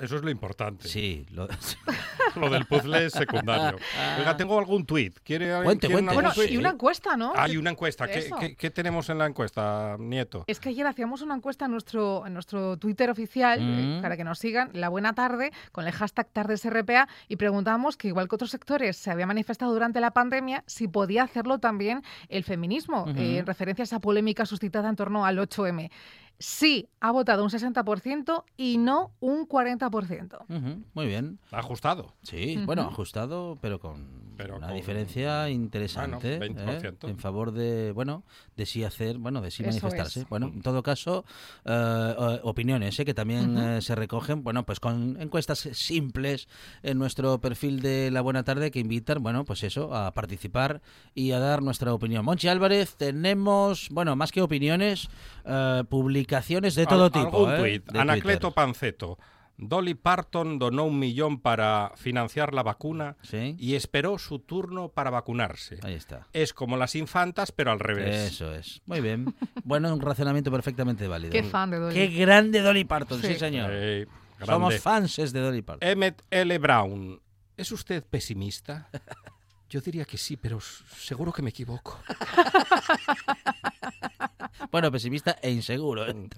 Eso es lo importante. Sí, lo- *laughs* *laughs* Lo del puzzle es secundario. Oiga, tengo algún tuit. ¿Quiere, Cuente, quiere cuente. Bueno, tuit? y una encuesta, ¿no? Hay una encuesta. ¿Qué, Eso. qué- qué tenemos en la encuesta, Nieto? Es que ayer hacíamos una encuesta en nuestro, en nuestro Twitter oficial eh, Mm. para que nos sigan, la buena tarde, con el hashtag TardesRPA, y preguntábamos que igual que otros sectores se había manifestado durante la pandemia, si podía hacerlo también el feminismo, eh, en referencia a esa polémica suscitada en torno al 8M. Sí, ha votado un 60% y no un 40%. Ujú, Muy bien. Ajustado. Sí, Ujú. bueno, ajustado, pero con una con- diferencia interesante Bueno, ¿eh? 20%. en favor de, bueno, de sí hacer, bueno, de sí Eso manifestarse. es. Bueno, en todo caso, eh, opiniones ¿eh? que también eh, se recogen, bueno, pues con encuestas simples en nuestro perfil de La Buena Tarde que invitan, bueno, pues eso, a participar y a dar nuestra opinión. Monchi Álvarez, tenemos, bueno, más que opiniones, eh, publicaciones de todo Al- tipo. Algún ¿eh? tuit. de Anacleto Twitter. Panceto. Dolly Parton donó un millón para financiar la vacuna Sí. y esperó su turno para vacunarse. Ahí está. Es como las infantas, pero al revés. Eso es. Muy bien. *laughs* Bueno, un razonamiento perfectamente válido. Qué fan de Dolly. Qué grande Dolly Parton, sí, Sí. señor. Eh, Somos fanses de Dolly Parton. Emmett L. Brown. ¿Es usted pesimista? *laughs* Yo diría que sí, pero seguro que me equivoco. *laughs* Bueno, pesimista e inseguro. ¿eh? Mm.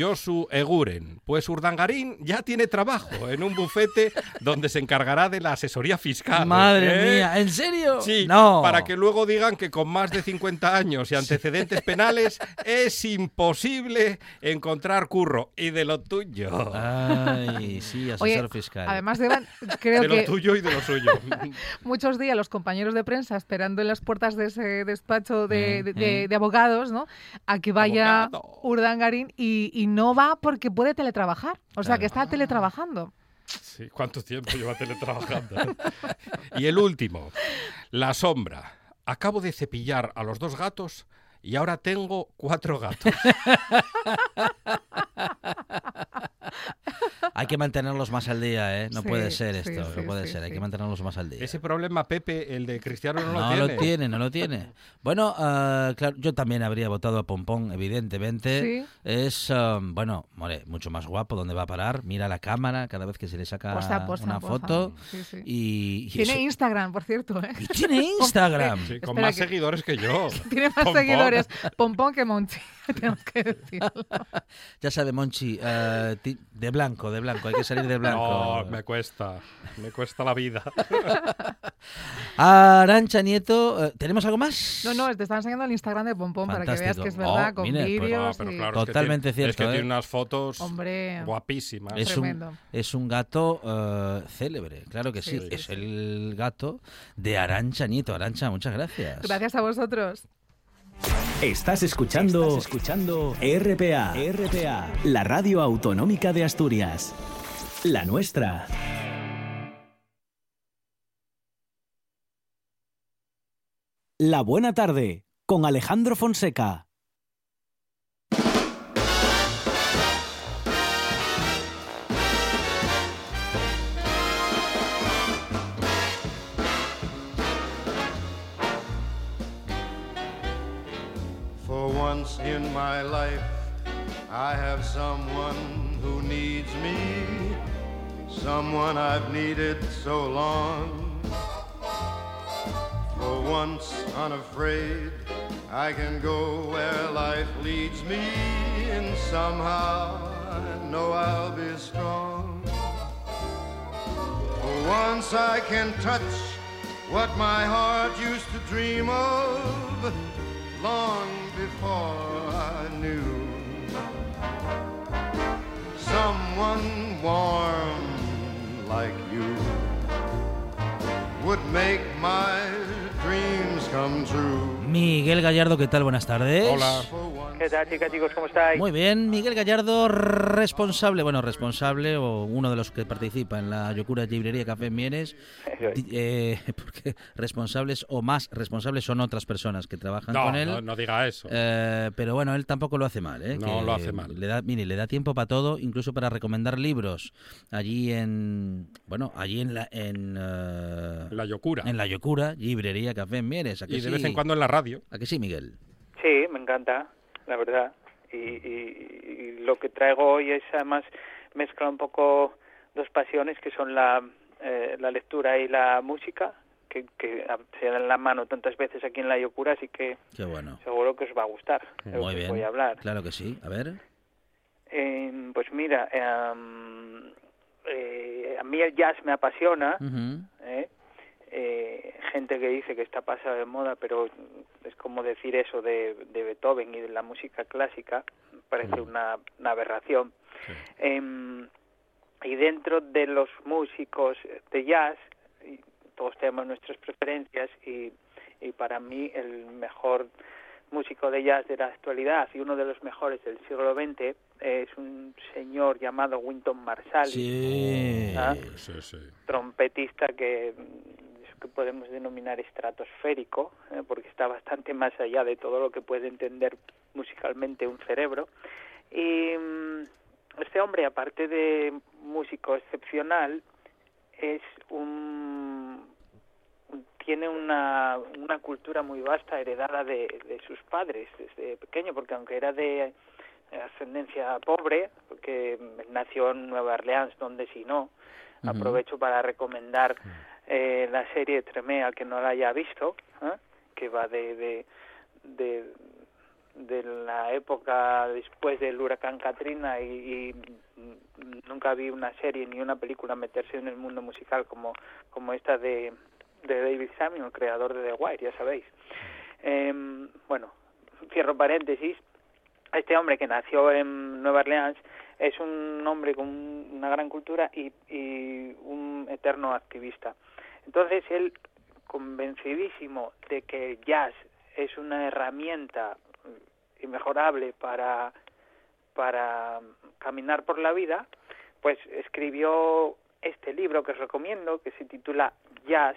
Josu Eguren. Pues Urdangarín ya tiene trabajo en un bufete donde se encargará de la asesoría fiscal. Madre ¿eh? mía, ¿en serio? Sí, no. para que luego digan que con más de 50 años y antecedentes penales es imposible encontrar curro. Y de lo tuyo. Ay, sí, asesor Oye, fiscal. además Deban, creo de lo que tuyo y de lo suyo. *laughs* muchos días los compañeros de prensa esperando en las puertas de ese despacho de, Mm, de- de- mm. de abogados, ¿no? A que vaya Abogado. Urdangarín y, y no va porque puede teletrabajar. O sea, Claro. que está teletrabajando. Sí, ¿Cuánto tiempo lleva teletrabajando? *laughs* y el último, la sombra. Acabo de cepillar a los dos gatos y ahora tengo cuatro gatos. *laughs* Hay que mantenerlos más al día, ¿eh? No Sí, puede ser esto, sí, no puede sí, ser. Hay que mantenerlos más al día. Ese problema, Pepe, el de Cristiano no, No lo lo tiene, no lo tiene. Bueno, ah, claro, yo también habría votado a Pompón, evidentemente. Sí. Es, ah, bueno, more, mucho más guapo. ¿Dónde va a parar? Mira la cámara cada vez que se le saca Posa, posa, una posa. foto. Sí, sí. Y, y Tiene eso- Instagram, por cierto. ¿eh? y tiene *laughs* Instagram. Sí, *laughs* con Espera más que- seguidores que yo. *laughs* Tiene más Pompón. seguidores Pompón que Monchi, *laughs* tenemos que decirlo. *laughs* Ya sabe, Monchi, ah, ti- de blanco, de blanco. Hay que salir de blanco. No, me cuesta. Me cuesta la vida. *laughs* Arancha Nieto, eh, ¿tenemos algo más? No, no, te estaba enseñando el Instagram de Pompón para que veas Fantástico. que es verdad, Oh, con mire, pues, vídeos. No, pero y- claro, es que Totalmente tiene- Es cierto, que ¿eh? tiene unas fotos Hombre. guapísimas. Es un, Tremendo. es un gato eh, célebre, claro que sí. Sí, sí, es sí. el gato de Arancha Nieto. Arancha, muchas gracias. Gracias a vosotros. Estás escuchando, escuchando RPA, RPA, la radio autonómica de Asturias. La nuestra. La buena tarde con Alejandro Fonseca. Once in my life, I have someone who needs me, someone I've needed so long. For once unafraid, I can go where life leads me, and somehow I know I'll be strong. For once I can touch what my heart used to dream of long before I knew someone warm like you would make my dreams come true. Miguel Gallardo, ¿qué tal? Buenas tardes. Hola. For once ¿Qué tal, chicas, chicos? ¿Cómo estáis? Muy bien, Miguel Gallardo, responsable, bueno, responsable o uno de los que participa en la Yocura Librería Café en Mieres, eh, *laughs* porque responsables o más responsables son otras personas que trabajan No, con él. no, no diga eso. Eh, pero bueno, él tampoco lo hace mal, ¿eh? No Que lo hace mal. Le da, mire, le da tiempo para todo, incluso para recomendar libros allí en, bueno, allí en la, en, eh, La Yocura. en la Yocura, librería Café en Mieres. ¿a que Y de sí? vez en cuando en la radio. ¿A que sí, Miguel? Sí, me encanta, la verdad. Y, y- y lo que traigo hoy es además mezcla un poco dos pasiones que son la, eh, la lectura y la música, que, que se dan la mano tantas veces aquí en la Yocura, así que bueno. seguro que os va a gustar Muy bien. voy a hablar. Claro que sí. A ver. Eh, pues mira, em, eh, a mí el jazz me apasiona. ¿eh? Eh, gente que dice que está pasado de moda, pero es como decir eso de, de Beethoven y de la música clásica, parece una, una aberración. Em, y dentro de los músicos de jazz, todos tenemos nuestras preferencias y, y para mí el mejor músico de jazz de la actualidad y uno de los mejores del siglo XX es un señor llamado Winton Marsalis. Sí. ¿ah? Sí, sí. trompetista que que podemos denominar estratosférico, eh, porque está bastante más allá de todo lo que puede entender musicalmente un cerebro. Y mm, este hombre, aparte de músico excepcional, es un tiene una, una cultura muy vasta heredada de, de sus padres desde pequeño, porque aunque era de ascendencia pobre, porque nació en Nueva Orleans, donde si no, aprovecho para recomendar eh, la serie Tremé al que no la haya visto, ¿eh? que va de, de, de, la época después del huracán Katrina y, y nunca vi una serie ni una película meterse en el mundo musical como, como esta de, de David Samuel, el creador de The Wire, ya sabéis. Em, bueno, cierro paréntesis, este hombre que nació en Nueva Orleans es un hombre con un- una gran cultura y, y un eterno activista. Entonces él, convencidísimo de que el jazz es una herramienta inmejorable para, para caminar por la vida, pues escribió este libro que os recomiendo, que se titula Jazz,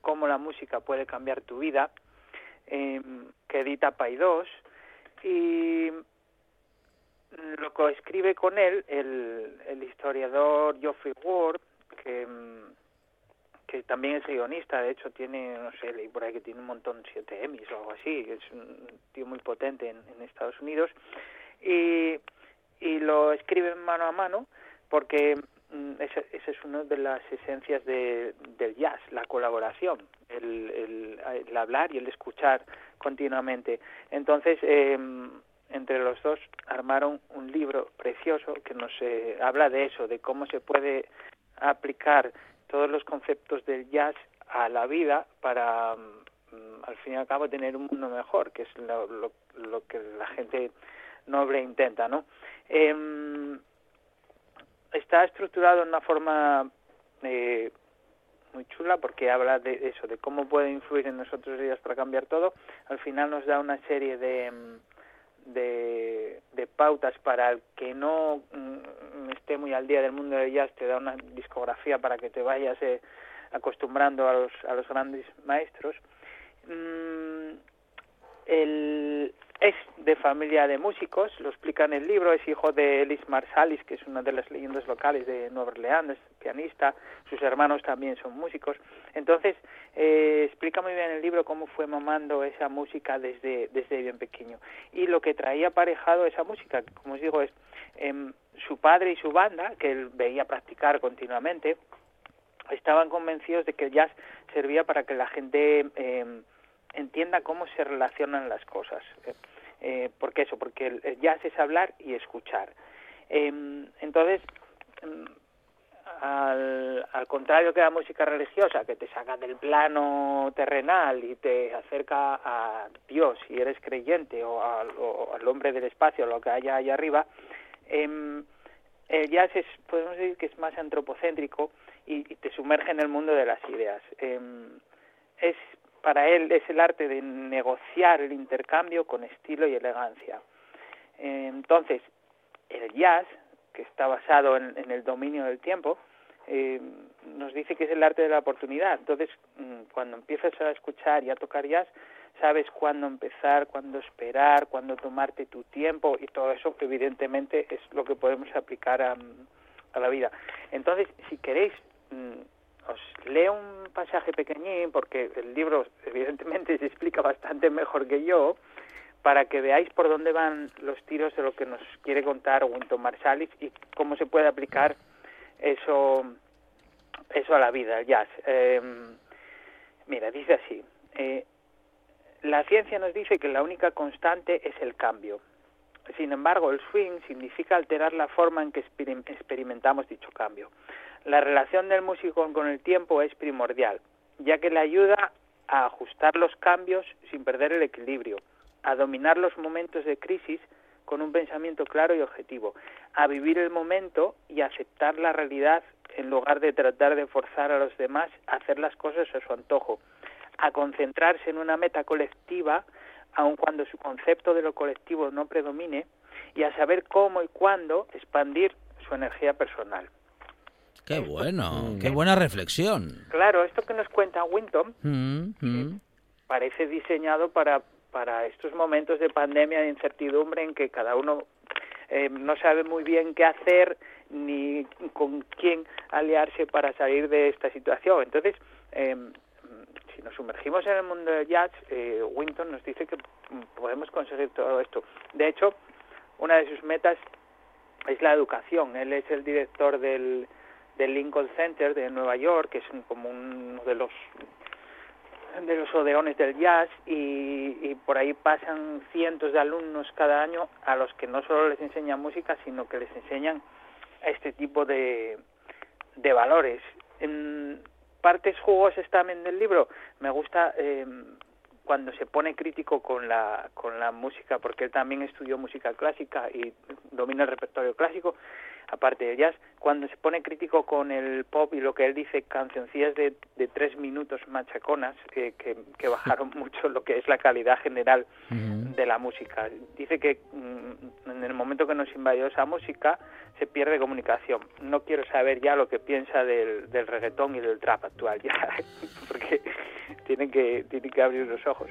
cómo la música puede cambiar tu vida, em, que edita Paidós, y lo que escribe con él el, el historiador Geoffrey Ward, que, mm, que también es guionista, de hecho tiene, no sé, leí por ahí que tiene un montón, siete Emmys o algo así, es un tío muy potente en, Estados Unidos, y, y lo escribe mano a mano porque mm, esa, es una de las esencias de, del jazz, la colaboración, el, el, el hablar y el escuchar continuamente. Entonces, eh, entre los dos armaron un libro precioso que nos eh, habla de eso, de cómo se puede aplicar todos los conceptos del jazz a la vida para, mm, al fin y al cabo, tener un mundo mejor, que es lo, que la gente noble intenta, ¿no? Em, está estructurado en una forma eh, muy chula porque habla de eso, de cómo puede influir en nosotros ellas para cambiar todo. Al final nos da una serie de, mm, de, de pautas para el que no mm, esté muy al día del mundo del jazz, te da una discografía para que te vayas eh, acostumbrando a los, a los grandes maestros. Mm, el, es de familia de músicos, lo explica en el libro, es hijo de Elis Marsalis, que es una de las leyendas locales de Nueva Orleans, pianista, sus hermanos también son músicos. Entonces, eh, explica muy bien en el libro cómo fue mamando esa música desde, desde bien pequeño. Y lo que traía aparejado esa música, como os digo, es em, su padre y su banda, que él veía practicar continuamente, estaban convencidos de que el jazz servía para que la gente eh, entienda cómo se relacionan las cosas. Eh, eh, ¿Por qué eso? Porque el, jazz es hablar y escuchar. Eh, entonces, mm, al, al contrario que la música religiosa, que te saca del plano terrenal y te acerca a Dios si eres creyente o al, o al hombre del espacio, lo que haya allá arriba, em, el jazz es, podemos decir que es más antropocéntrico y, y te sumerge en el mundo de las ideas. Em, es para él es el arte de negociar el intercambio con estilo y elegancia. Entonces, el jazz, que está basado en, en el dominio del tiempo, eh, nos dice que es el arte de la oportunidad. Entonces, mm, cuando empiezas a escuchar y a tocar jazz, sabes cuándo empezar, cuándo esperar, cuándo tomarte tu tiempo y todo eso, evidentemente, es lo que podemos aplicar a, a la vida. Entonces, si queréis, mm, os leo un pasaje pequeñín, porque el libro, evidentemente, *laughs* se explica bastante mejor que yo, para que veáis por dónde van los tiros de lo que nos quiere contar Winton Marsalis y cómo se puede aplicar eso eso a la vida, el jazz. Eh, mira, dice así, eh, la ciencia nos dice que la única constante es el cambio. Sin embargo, el swing significa alterar la forma en que experim- experimentamos dicho cambio. La relación del músico con el tiempo es primordial, ya que le ayuda a ajustar los cambios sin perder el equilibrio, a dominar los momentos de crisis con un pensamiento claro y objetivo, a vivir el momento y aceptar la realidad en lugar de tratar de forzar a los demás a hacer las cosas a su antojo, a concentrarse en una meta colectiva, aun cuando su concepto de lo colectivo no predomine, y a saber cómo y cuándo expandir su energía personal. Qué bueno, qué buena reflexión. Claro, esto que nos cuenta Winton Mm, mm. parece diseñado para, para estos momentos de pandemia, de incertidumbre, en que cada uno eh, no sabe muy bien qué hacer ni con quién aliarse para salir de esta situación. Entonces, eh, si nos sumergimos en el mundo del jazz, eh, Winton nos dice que podemos conseguir todo esto. De hecho, una de sus metas es la educación. Él es el director del, del Lincoln Center de Nueva York, que es como uno de los de los odeones del jazz y, y por ahí pasan cientos de alumnos cada año a los que no solo les enseñan música, sino que les enseñan este tipo de, de valores. En partes jugosas también del libro, me gusta eh, cuando se pone crítico con la, con la música, porque él también estudió música clásica y domina el repertorio clásico, aparte del jazz, cuando se pone crítico con el pop y lo que él dice, cancioncillas de, de tres minutos machaconas, eh, que, que bajaron *laughs* mucho lo que es la calidad general de la música. Dice que mm, en el momento que nos invadió esa música se pierde comunicación. No quiero saber ya lo que piensa del, del reggaetón y del trap actual, ya, *laughs* porque tienen que, tienen que abrir los ojos.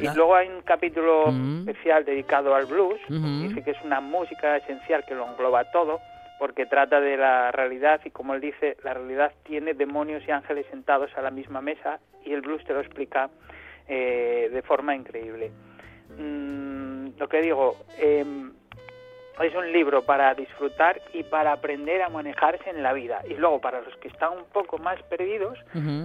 Y luego hay un capítulo especial dedicado al blues, dice que es una música esencial que lo engloba todo, porque trata de la realidad y como él dice, la realidad tiene demonios y ángeles sentados a la misma mesa y el blues te lo explica eh, de forma increíble. Mm, lo que digo, em, es un libro para disfrutar y para aprender a manejarse en la vida. Y luego, para los que están un poco más perdidos,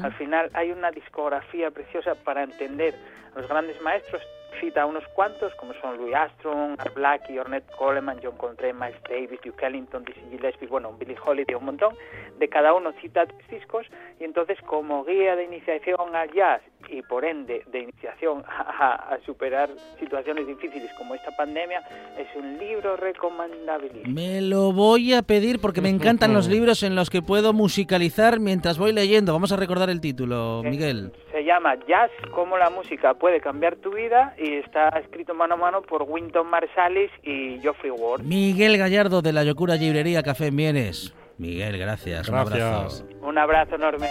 al final hay una discografía preciosa para entender a los grandes maestros. Cita unos cuantos, como son Louis Armstrong, Art Blakey, Ornette Coleman, John Coltrane, Miles Davis, Duke Ellington, Dizzy Gillespie, bueno, Billie Holiday, un montón. De cada uno cita tres discos y entonces como guía de iniciación al jazz y por ende de iniciación a, *laughs* a- a superar situaciones difíciles como esta pandemia, es un libro recomendabilísimo. Me lo voy a pedir porque me encantan los *laughs* libros en los que puedo musicalizar mientras voy leyendo. Vamos a recordar el título, Miguel. Se llama Jazz, cómo la música puede cambiar tu vida y está escrito mano a mano por Winton Marsalis y Geoffrey Ward. Miguel Gallardo de la Yocura Librería Café en Vienes. Miguel, gracias. Un Gracias. abrazo. Un abrazo enorme.